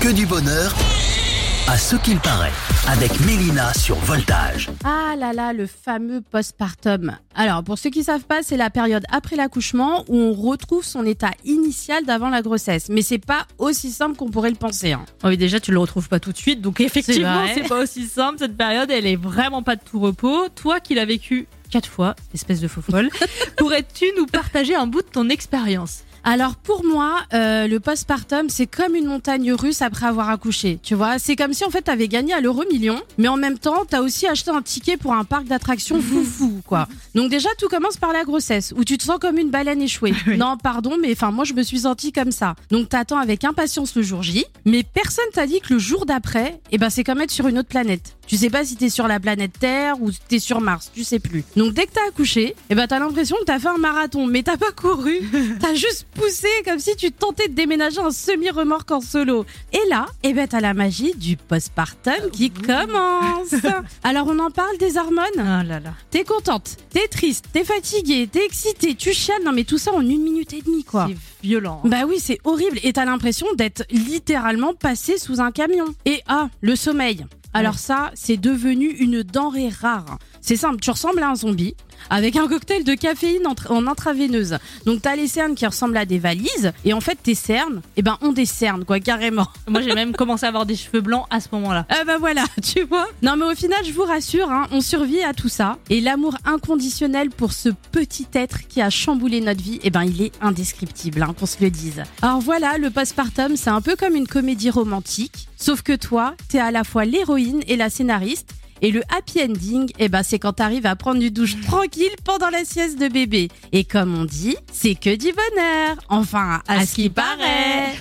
Que du bonheur à ce qu'il paraît avec Mélina sur Voltage. Ah là là, le fameux postpartum. Alors, pour ceux qui savent pas, c'est la période après l'accouchement où on retrouve son état initial d'avant la grossesse. Mais c'est pas aussi simple qu'on pourrait le penser. hein. Oui, déjà, tu le retrouves pas tout de suite. Donc, effectivement, c'est pas aussi simple. Cette période, elle est vraiment pas de tout repos. Toi qui l'as vécu quatre fois, espèce de faux folle, pourrais-tu nous partager un bout de ton expérience? Alors pour moi, euh, le postpartum, c'est comme une montagne russe après avoir accouché. Tu vois, c'est comme si en fait t'avais gagné à l'euro million, mais en même temps t'as aussi acheté un ticket pour un parc d'attractions foufou, quoi. Donc déjà tout commence par la grossesse, où tu te sens comme une baleine échouée. Oui. Non, pardon, mais enfin moi je me suis sentie comme ça. Donc t'attends avec impatience le jour J, mais personne t'a dit que le jour d'après, eh ben c'est comme être sur une autre planète. Tu sais pas si t'es sur la planète Terre ou t'es sur Mars, tu sais plus. Donc dès que t'as accouché, eh ben t'as l'impression que t'as fait un marathon, mais t'as pas couru, t'as juste poussé comme si tu tentais de déménager un semi-remorque en solo. Et là, eh ben t'as la magie du postpartum qui commence. Alors on en parle des hormones? Ah là là. T'es contente, t'es triste, t'es fatiguée, t'es excitée, tu chiales, non mais tout ça en une minute et demie quoi. C'est violent. Bah oui, c'est horrible et t'as l'impression d'être littéralement passé sous un camion. Et ah, le sommeil. Alors ça, c'est devenu une denrée rare. C'est simple, tu ressembles à un zombie avec un cocktail de caféine en, tra- en intraveineuse. Donc t'as les cernes qui ressemblent à des valises et en fait tes cernes, eh ben ont des cernes quoi, carrément. Moi, j'ai même commencé à avoir des cheveux blancs à ce moment-là. Ah bah voilà, tu vois. Non mais au final, je vous rassure, hein, on survit à tout ça. Et l'amour inconditionnel pour ce petit être qui a chamboulé notre vie, eh ben il est indescriptible, hein, qu'on se le dise. Alors voilà, le postpartum, c'est un peu comme une comédie romantique. Sauf que toi, t'es à la fois l'héroïne et la scénariste. Et le happy ending, eh ben, c'est quand t'arrives à prendre du douche tranquille pendant la sieste de bébé. Et comme on dit, c'est que du bonheur. Enfin, à, ce qui paraît.